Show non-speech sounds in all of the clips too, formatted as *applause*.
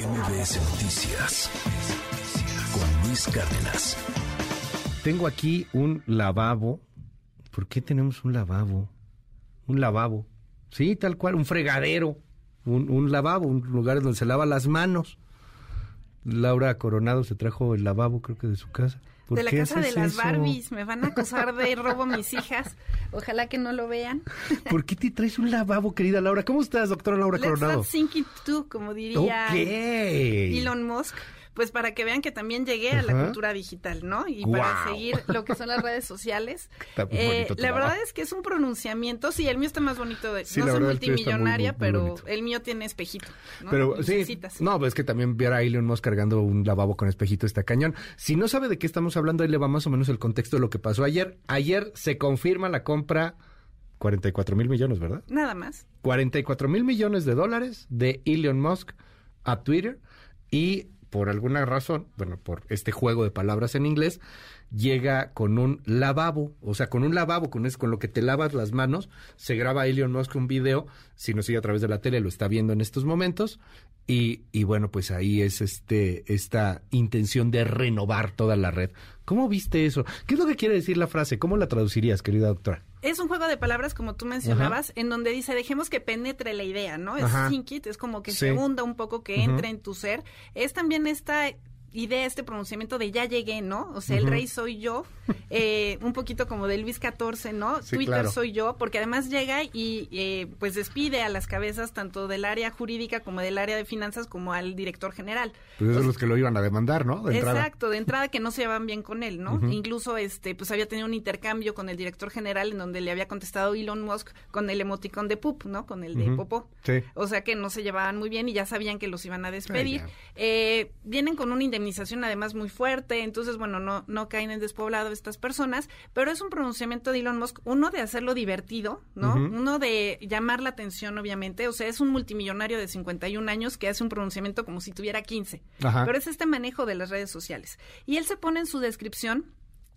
MBS Noticias con Luis Cárdenas. Tengo aquí un lavabo. ¿Por qué tenemos un lavabo? Un lavabo. Sí, tal cual, un fregadero. Un, un lavabo, un lugar donde se lava las manos. Laura Coronado se trajo el lavabo, creo que de su casa. ¿Por De la casa de las eso? Barbies. Me van a acusar de robo mis hijas. Ojalá que no lo vean. *laughs* ¿Por qué te traes un lavabo, querida Laura? ¿Cómo estás, doctora Laura Let's Coronado? not sink it too, como diría Ok. Elon Musk. Pues para que vean que también llegué a la Ajá. cultura digital, ¿no? Y para seguir lo que son las redes sociales. *laughs* Eh, la verdad es que es un pronunciamiento. Sí, el mío está más bonito. De, Sí, no soy muy, multimillonaria, muy pero el mío tiene espejito. ¿no? Pero sí, no, pues es que también ver a Elon Musk cargando un lavabo con espejito está cañón. Si no sabe de qué estamos hablando, ahí le va más o menos el contexto de lo que pasó ayer. Ayer se confirma la compra 44 mil millones, ¿verdad? Nada más. 44 mil millones de dólares de Elon Musk a Twitter y por alguna razón, bueno, por este juego de palabras en inglés, llega con un lavabo, o sea, con un lavabo, con, es, con lo que te lavas las manos, se graba Elon Musk un video, si nos sigue a través de la tele, lo está viendo en estos momentos, y, y bueno, pues ahí es este esta intención de renovar toda la red. ¿Cómo viste eso? ¿Qué es lo que quiere decir la frase? ¿Cómo la traducirías, querida doctora? Es un juego de palabras, como tú mencionabas, en donde dice, dejemos que penetre la idea, ¿no? Es sink it, es como que Sí. se hunda un poco, que entre en tu ser. Es también esta idea, este pronunciamiento de ya llegué, ¿no? O sea, el rey soy yo, *laughs* eh, un poquito como de Luis XIV, ¿no? Sí, Twitter claro. soy yo, porque además llega y eh, pues despide a las cabezas tanto del área jurídica como del área de finanzas como al director general. Pues esos son los que lo iban a demandar, ¿no? De entrada. Exacto, de entrada que no se llevaban bien con él, ¿no? Incluso este pues había tenido un intercambio con el director general en donde le había contestado Elon Musk con el emoticón de poop, ¿no? Con el de Ujú. popó. Sí. O sea que no se llevaban muy bien y ya sabían que los iban a despedir. Eh, vienen con una indemnización además muy fuerte, entonces bueno, no, no caen en despoblado estas personas, pero es un pronunciamiento de Elon Musk, uno de hacerlo divertido, ¿no? Uno de llamar la atención, obviamente, o sea, es un multimillonario de 51 años que hace un pronunciamiento como si tuviera 15. Ajá. Pero es este manejo de las redes sociales. Y él se pone en su descripción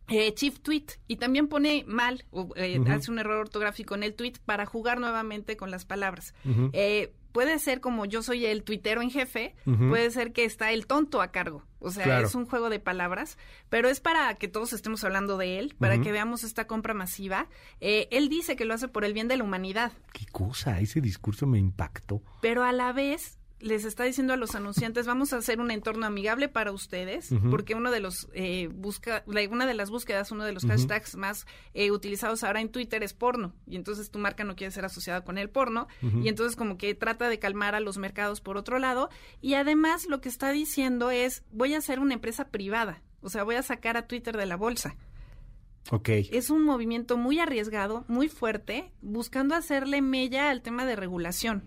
eh, Chief Tweet y también pone mal, o, eh, hace un error ortográfico en el tweet para jugar nuevamente con las palabras. Eh, puede ser como yo soy el tuitero en jefe, puede ser que está el tonto a cargo. O sea, Claro. es un juego de palabras, pero es para que todos estemos hablando de él, para que veamos esta compra masiva. Eh, él dice que lo hace por el bien de la humanidad, Qué cosa, ese discurso me impactó. pero a la vez les está diciendo a los anunciantes vamos a hacer un entorno amigable para ustedes porque uno de los eh, busca la- una de las búsquedas uno de los hashtags más eh, utilizados ahora en Twitter es porno y entonces tu marca no quiere ser asociada con el porno y entonces como que trata de calmar a los mercados por otro lado y además lo que está diciendo es voy a hacer una empresa privada o sea voy a sacar a Twitter de la bolsa. Ok. es un movimiento muy arriesgado muy fuerte buscando hacerle mella al tema de regulación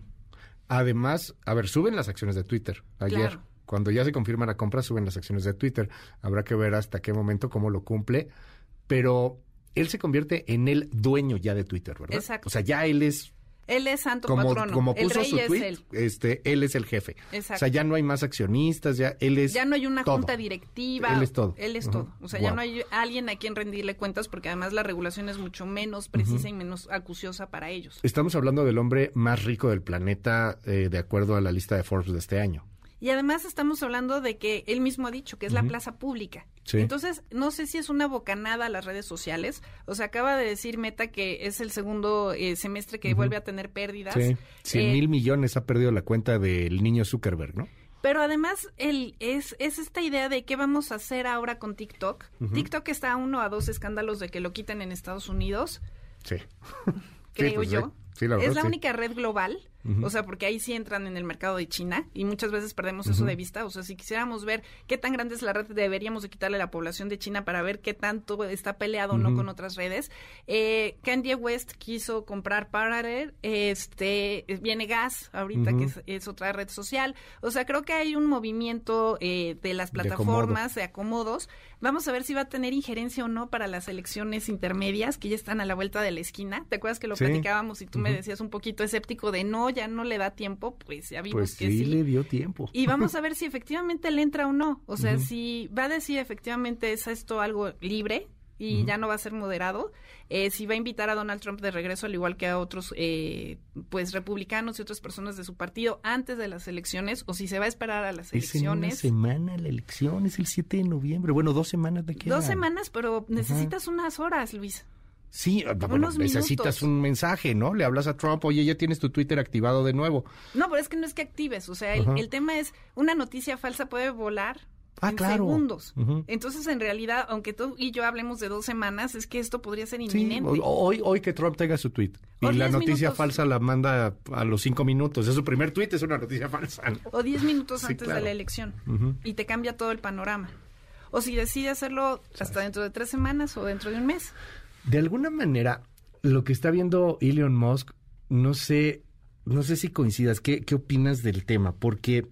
Además, a ver, suben las acciones de Twitter. Ayer, Claro. cuando ya se confirma la compra, suben las acciones de Twitter. Habrá que ver hasta qué momento, cómo lo cumple. Pero él se convierte en el dueño ya de Twitter, ¿verdad? Exacto. O sea, ya él es, Él es santo como, patrono. como el puso rey su es él. este, él es el jefe. Exacto. O sea, ya no hay más accionistas, ya él es Ya no hay una todo. junta directiva. Él es todo. Él es todo. O sea, ya no hay alguien a quien rendirle cuentas porque además la regulación es mucho menos precisa y menos acuciosa para ellos. Estamos hablando del hombre más rico del planeta, eh, de acuerdo a la lista de Forbes de este año. Y además estamos hablando de que él mismo ha dicho que es la plaza pública. Sí. Entonces, no sé si es una bocanada a las redes sociales. O sea, acaba de decir Meta que es el segundo eh, semestre que vuelve a tener pérdidas. Sí. 100 Eh, mil millones ha perdido la cuenta del niño Zuckerberg, ¿no? Pero además el, es, es esta idea de qué vamos a hacer ahora con TikTok. TikTok está a uno a dos escándalos de que lo quiten en Estados Unidos, Sí. *laughs* creo pues, yo. sí. La verdad, es la única red global, O sea, porque ahí sí entran en el mercado de China y muchas veces perdemos eso de vista. O sea, si quisiéramos ver qué tan grande es la red, deberíamos de quitarle la población de China para ver qué tanto está peleado o no con otras redes. Eh, Kanye West quiso comprar Parler, este, viene Gas ahorita, que es, es otra red social. O sea, creo que hay un movimiento eh, de las De plataformas, de acomodos. Vamos a ver si va a tener injerencia o no para las elecciones intermedias que ya están a la vuelta de la esquina. ¿Te acuerdas que lo Sí. platicábamos y tú me decías un poquito escéptico de no, ya no le da tiempo? Pues ya vimos Pues que sí, sí. le dio tiempo. Y vamos *laughs* a ver si efectivamente le entra o no. O sea, si va a decir efectivamente es esto algo libre, y ya no va a ser moderado. Eh, si va a invitar a Donald Trump de regreso, al igual que a otros eh, pues republicanos y otras personas de su partido antes de las elecciones, o si se va a esperar a las Es en una elecciones. semana la elección, es el 7 de noviembre. Bueno, dos semanas de qué. Dos semanas, pero necesitas unas horas, Luis. Sí, ah, bueno, necesitas minutos. un mensaje, ¿no? Le hablas a Trump, oye, ya tienes tu Twitter activado de nuevo. No, pero es que no es que actives, o sea, el, el tema es, una noticia falsa puede volar Ah, en claro. segundos. Entonces, en realidad, aunque tú y yo hablemos de dos semanas, es que esto podría ser inminente. hoy, hoy, hoy que Trump tenga su tweet. Y la 10 noticia minutos. falsa la manda a los cinco minutos. Es su primer tweet, es una noticia falsa. O 10 minutos Sí, antes claro. de la elección. Y te cambia todo el panorama. O si decide hacerlo hasta dentro de tres semanas o dentro de un mes. De alguna manera, lo que está viendo Elon Musk, no sé, no sé si coincidas. ¿Qué, qué opinas del tema? Porque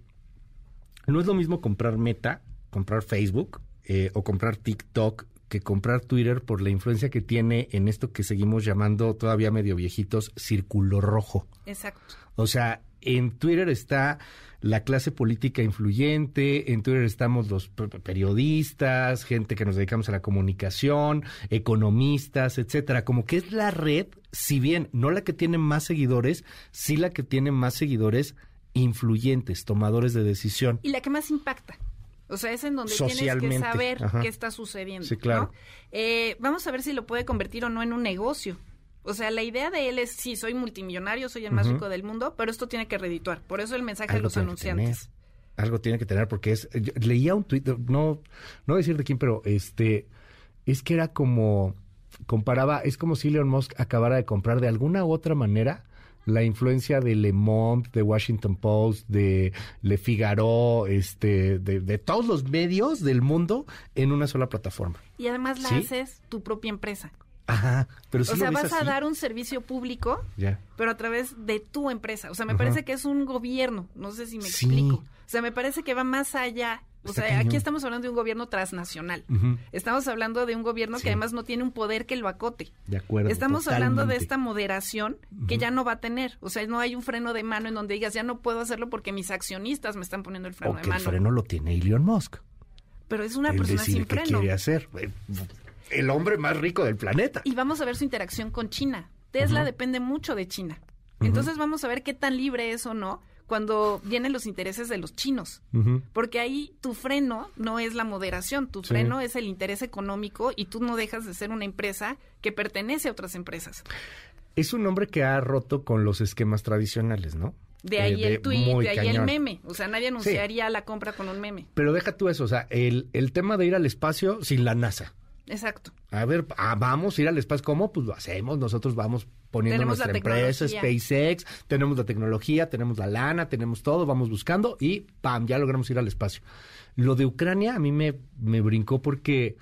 no es lo mismo comprar Meta, comprar Facebook eh, o comprar TikTok que comprar Twitter por la influencia que tiene en esto que seguimos llamando todavía medio viejitos círculo rojo. Exacto. O sea, en Twitter está la clase política influyente, en Twitter estamos los pe- periodistas, gente que nos dedicamos a la comunicación, economistas, etcétera. Como que es la red, si bien no la que tiene más seguidores, sí la que tiene más seguidores influyentes, tomadores de decisión. Y la que más impacta. O sea, es en donde tienes que saber ajá. qué está sucediendo. Sí, claro. ¿no? Eh, vamos a ver si lo puede convertir o no en un negocio. O sea, la idea de él es, sí, soy multimillonario, soy el más rico del mundo, pero esto tiene que redituar. Por eso el mensaje de los anunciantes. Algo tiene que tener porque es yo leía un tuit, no no voy a decir de quién, pero este es que era como comparaba, es como si Elon Musk acabara de comprar de alguna u otra manera la influencia de Le Monde, de Washington Post, de Le Figaro, este, de, de todos los medios del mundo en una sola plataforma. Y además la ¿Sí? haces tu propia empresa. Ajá, pero si o sea, lo ves vas a dar un servicio público, ya. pero a través de tu empresa. O sea, me Ajá. parece que es un gobierno. No sé si me Sí. explico. O sea, me parece que va más allá. O Está sea, cañón. aquí estamos hablando de un gobierno transnacional. Estamos hablando de un gobierno Sí. que además no tiene un poder que lo acote. de acuerdo. Estamos hablando de esta moderación que ya no va a tener. O sea, no hay un freno de mano en donde digas, ya no puedo hacerlo porque mis accionistas me están poniendo el freno o de que el mano. freno lo tiene Elon Musk. Pero es una Él persona sin qué freno. quiere hacer. El hombre más rico del planeta. Y vamos a ver su interacción con China. Tesla depende mucho de China. Entonces vamos a ver qué tan libre es o no cuando vienen los intereses de los chinos. Porque ahí tu freno no es la moderación, tu Sí. freno es el interés económico y tú no dejas de ser una empresa que pertenece a otras empresas. Es un hombre que ha roto con los esquemas tradicionales, ¿no? De Eh, ahí de- el tweet, de ahí el meme. O sea, nadie anunciaría la compra con un meme. Pero deja tú eso, o sea, el, el tema de ir al espacio sin la NASA. Exacto. A ver, ah, vamos a ir al espacio, ¿cómo? Pues lo hacemos, nosotros vamos poniendo Tenemos nuestra empresa. SpaceX, tenemos la tecnología, tenemos la lana, tenemos todo, vamos buscando y ¡pam! Ya logramos ir al espacio. Lo de Ucrania a mí me, me brincó porque,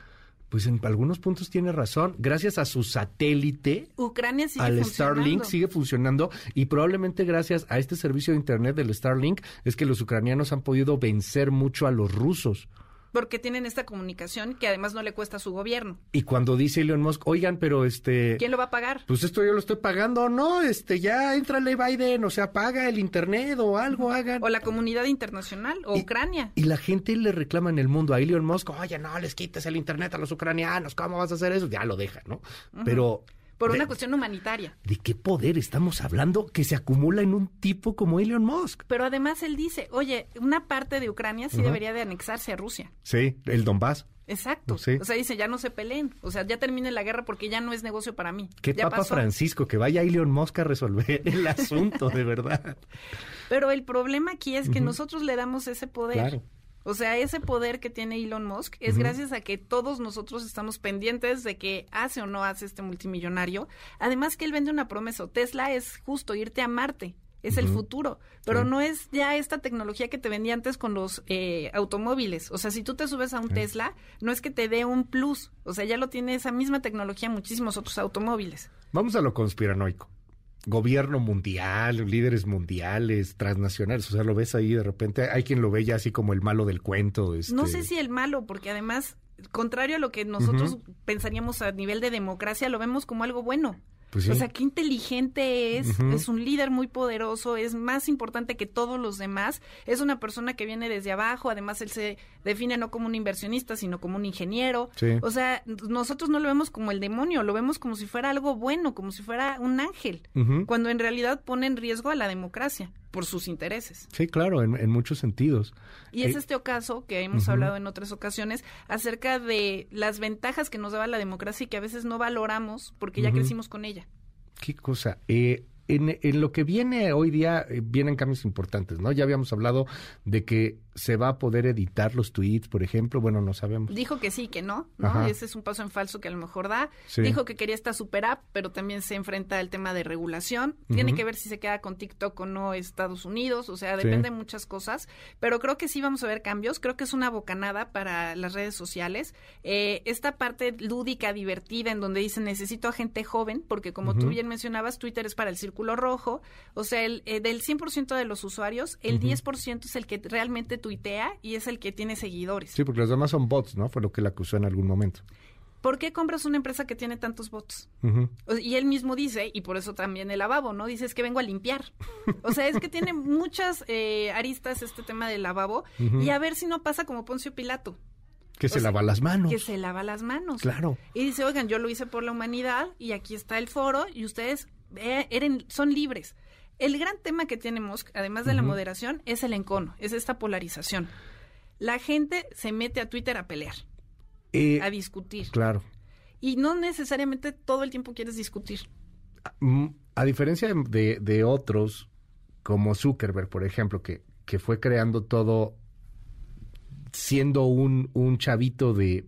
pues en algunos puntos tiene razón, gracias a su satélite, Ucrania sigue al. Starlink sigue funcionando y probablemente gracias a este servicio de internet del Starlink es que los ucranianos han podido vencer mucho a los rusos. Porque tienen esta comunicación que además no le cuesta a su gobierno. Y cuando dice Elon Musk, oigan, pero este ¿Quién lo va a pagar? pues esto yo lo estoy pagando, no, este ya entrale Biden, o sea, paga el internet o algo hagan. O la comunidad internacional, o Y- Ucrania. Y la gente le reclama en el mundo a Elon Musk, oye, no les quites el internet a los ucranianos, ¿cómo vas a hacer eso? Ya lo deja, ¿no? Pero Por de- una cuestión humanitaria. ¿De qué poder estamos hablando que se acumula en un tipo como Elon Musk? Pero además él dice, oye, una parte de Ucrania sí debería de anexarse a Rusia. Sí, el Donbass. Exacto. Sí. O sea, dice, ya no se peleen. O sea, ya termine la guerra porque ya no es negocio para mí. ¿Qué ya Papa pasó. Francisco? Que vaya Elon Musk a resolver el *laughs* asunto, de verdad. Pero el problema aquí es que nosotros le damos ese poder. Claro. O sea, ese poder que tiene Elon Musk es gracias a que todos nosotros estamos pendientes de que hace o no hace este multimillonario. Además que él vende una promesa. Tesla es justo irte a Marte. Es el futuro, pero Sí. no es ya esta tecnología que te vendía antes con los eh, automóviles. O sea, si tú te subes a un Sí. Tesla, no es que te dé un plus. O sea, ya lo tiene esa misma tecnología muchísimos otros automóviles. Vamos a lo conspiranoico. Gobierno mundial, líderes mundiales, transnacionales. O sea, lo ves ahí de repente. Hay quien lo ve ya así como el malo del cuento. Este... No sé si el malo, porque además, contrario a lo que nosotros pensaríamos a nivel de democracia, lo vemos como algo bueno. Pues sí. O sea, qué inteligente es, es un líder muy poderoso, es más importante que todos los demás, es una persona que viene desde abajo, además él se define no como un inversionista, sino como un ingeniero. Sí. O sea, nosotros no lo vemos como el demonio, lo vemos como si fuera algo bueno, como si fuera un ángel, cuando en realidad pone en riesgo a la democracia por sus intereses. Sí, claro, en, en muchos sentidos. Y es Eh, este caso que hemos hablado en otras ocasiones acerca de las ventajas que nos daba la democracia y que a veces no valoramos porque ya crecimos con ella. ¿Qué cosa? Eh, en, en lo que viene hoy día, eh, vienen cambios importantes, ¿no? Ya habíamos hablado de que se va a poder editar los tweets, por ejemplo. Bueno, no sabemos. Dijo que sí, que no, ¿no? Ajá. Ese es un paso en falso que a lo mejor da. Sí. Dijo que quería esta super app, pero también se enfrenta al tema de regulación. Tiene que ver si se queda con TikTok o no Estados Unidos, o sea, Sí. depende de muchas cosas. Pero creo que sí vamos a ver cambios. Creo que es una bocanada para las redes sociales. Eh, esta parte lúdica, divertida, en donde dicen necesito a gente joven, porque como tú Ujú. bien mencionabas, Twitter es para el círculo rojo. O sea, el, eh, del 100% de los usuarios, el Ujú. 10% es el que realmente tuitea y es el que tiene seguidores. Sí, porque los demás son bots, ¿no? Fue lo que le acusó en algún momento. ¿Por qué compras una empresa que tiene tantos bots? Y él mismo dice, y por eso también el lavabo, ¿no? Dice, es que vengo a limpiar. O sea, es que tiene *laughs* muchas eh, aristas este tema del lavabo. Y a ver si no pasa como Poncio Pilato, Que se sea, lava las manos. que se lava las manos. Claro. Y dice, oigan, yo lo hice por la humanidad y aquí está el foro y ustedes eren- son libres. El gran tema que tiene Musk, además de la moderación, es el encono, es esta polarización. La gente se mete a Twitter a pelear, Eh, a discutir. claro. Y no necesariamente todo el tiempo quieres discutir. Mm, A diferencia de, de- de otros, como Zuckerberg, por ejemplo, que, que fue creando todo siendo un, un chavito de,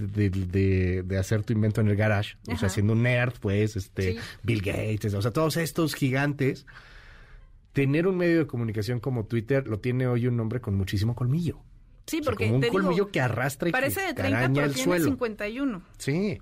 de, de- de hacer tu invento en el garage, o sea, siendo un nerd, pues, este, Sí. Bill Gates, o sea, todos estos gigantes, tener un medio de comunicación como Twitter lo tiene hoy un hombre con muchísimo colmillo. Sí, O sea, porque como un te digo, colmillo que arrastra y parece que de 30, araña pero el tiene suelo. 51. Sí.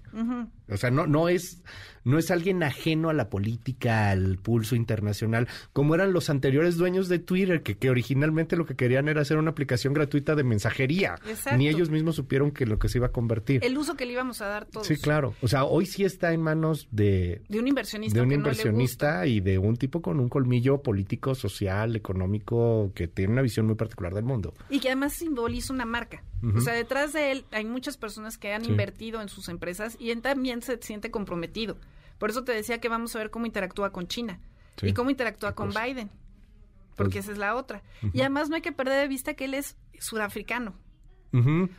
O sea, no, no es, no es alguien ajeno a la política, al pulso internacional, como eran los anteriores dueños de Twitter, que, que originalmente lo que querían era hacer una aplicación gratuita de mensajería. Exacto. Ni ellos mismos supieron que lo que se iba a convertir. El uso que le íbamos a dar todos. Sí, claro. O sea, hoy sí está en manos de, De un inversionista. de un no inversionista y de un tipo con un colmillo político, social, económico, que tiene una visión muy particular del mundo. Y que además simboliza una marca. O sea, detrás de él hay muchas personas que han Sí. invertido en sus empresas y él también se siente comprometido. Por eso te decía que vamos a ver cómo interactúa con China Sí. y cómo interactúa con. Biden. Porque Pues- esa es la otra. Y además no hay que perder de vista que él es sudafricano.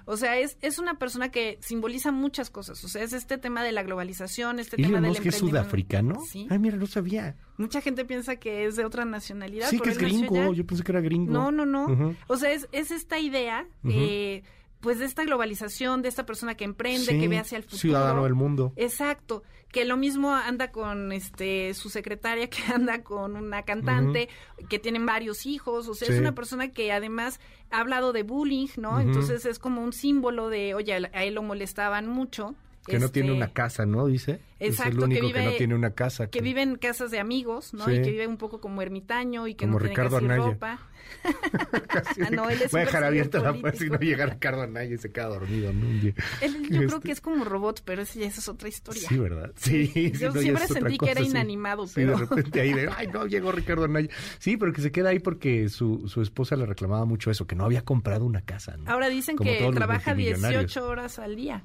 O sea, es, es una persona que simboliza muchas cosas. O sea, es este tema de la globalización, este Elon tema del Musk es sudafricano. Sí. Ay, mira, no sabía. Mucha gente piensa que es de otra nacionalidad. Sí, que es gringo. Yo pensé que era gringo. No, no, no. O sea, es, es esta idea, Ujú. eh, pues de esta globalización, de esta persona que emprende, Sí, que ve hacia el futuro. Ciudadano del mundo. Exacto, que lo mismo anda con este su secretaria, *laughs* que anda con una cantante, que tienen varios hijos, o sea, es una persona que además ha hablado de bullying, ¿no? Entonces es como un símbolo de, oye, a él lo molestaban mucho. Que no tiene este, una casa, ¿no? Dice. es Exacto, el que único que, vive- no tiene una casa. Que vive en casas de amigos, ¿no? Sí. Y que vive un poco como ermitaño y que Como no tiene Ricardo casi Anaya. ropa. *laughs* Casi. Ah, no, él es Voy a dejar abierta la puerta si no llega Ricardo Anaya y se queda dormido, ¿no? Un día. Él, yo creo Este- que es como robot, pero ese ya esa es otra historia. Sí, ¿verdad? Sí. sí, Yo no, siempre es sentí que era cosa, sí. inanimado, Sí, pero- de repente ahí de, ay, no, llegó Ricardo Anaya. Sí, pero que se queda ahí porque su, su esposa le reclamaba mucho eso, que no había comprado una casa, ¿no? Ahora dicen Como que trabaja multimillonarios. 18 horas al día,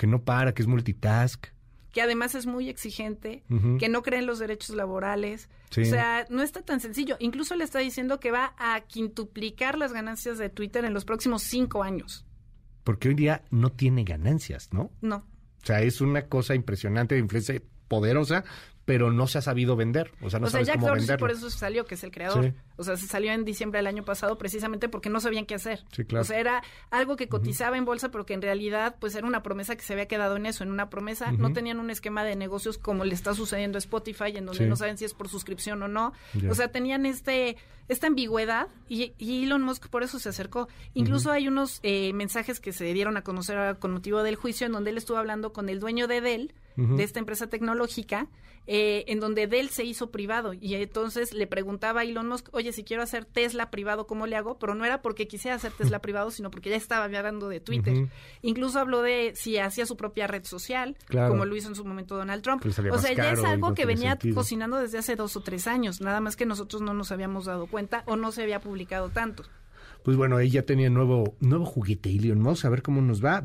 Que no para, que es multitask. que además es muy exigente, que no cree en los derechos laborales. Sí. O sea, no está tan sencillo. Incluso le está diciendo que va a quintuplicar las ganancias de Twitter en los próximos cinco años. Porque hoy día no tiene ganancias, ¿no? No. O sea, es una cosa impresionante de influencia poderosa, pero no se ha sabido vender. O sea, no o sea, sabes Jack cómo Dorsey venderlo. por eso salió, que es el creador. Sí. O sea, se salió en diciembre del año pasado precisamente porque no sabían qué hacer. Sí, claro. O sea, era algo que cotizaba en bolsa, pero que en realidad pues era una promesa que se había quedado en eso, en una promesa. No tenían un esquema de negocios como le está sucediendo a Spotify, en donde Sí. no saben si es por suscripción o no. O sea, tenían este esta ambigüedad y, y Elon Musk por eso se acercó. Incluso hay unos eh, mensajes que se dieron a conocer con motivo del juicio en donde él estuvo hablando con el dueño de Dell, de esta empresa tecnológica, eh, en donde Dell se hizo privado. Y entonces le preguntaba a Elon Musk, oye, si quiero hacer Tesla privado, ¿cómo le hago? Pero no era porque quisiera hacer Tesla *laughs* privado, sino porque ya estaba hablando de Twitter. Incluso habló de si hacía su propia red social, como lo hizo en su momento Donald Trump. O sea, ya es algo que venía sentido. cocinando desde hace dos o tres años, nada más que nosotros no nos habíamos dado cuenta o no se había publicado tanto. Pues bueno, ahí ya tenía nuevo, nuevo juguete Elon Musk, a ver cómo nos va.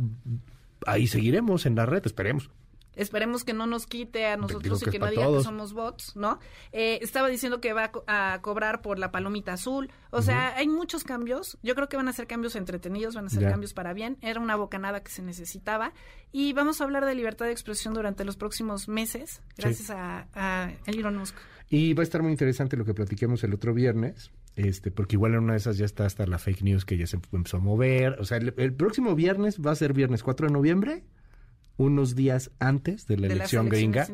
Ahí seguiremos en la red, esperemos. Esperemos que no nos quite a nosotros y que que no diga todos. que somos bots, ¿no? Eh, estaba diciendo que va a, co- a cobrar por la palomita azul. O sea, hay muchos cambios. Yo creo que van a ser cambios entretenidos, van a ser Ya. cambios para bien. Era una bocanada que se necesitaba. Y vamos a hablar de libertad de expresión durante los próximos meses, gracias a, a Elon Musk. Y va a estar muy interesante lo que platiquemos el otro viernes, este, porque igual en una de esas ya está hasta la fake news que ya se empezó a mover. O sea, el, el próximo viernes va a ser viernes 4 de noviembre, unos días antes de la De elección gringa,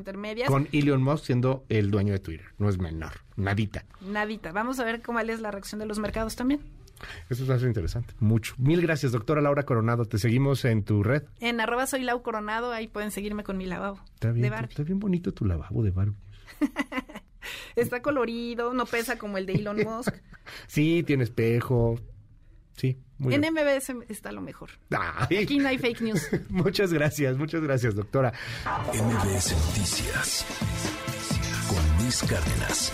con Elon Musk siendo el dueño de Twitter. No es menor, nadita. Nadita. Vamos a ver cómo es la reacción de los mercados también. Eso ser interesante, mucho. Mil gracias, doctora Laura Coronado. Te seguimos en tu red. En arroba soy Lau Coronado, ahí pueden seguirme con mi lavabo Está de bien, Barbie. está bien bonito tu lavabo de Barbie. *laughs* Está colorido, no pesa como el de Elon *laughs* Musk. Sí, tiene espejo. Sí, muy en bien. MBS está lo mejor. Ay. Aquí no hay fake *laughs* news. Muchas gracias, muchas gracias, doctora. MBS Noticias con Luis Cárdenas.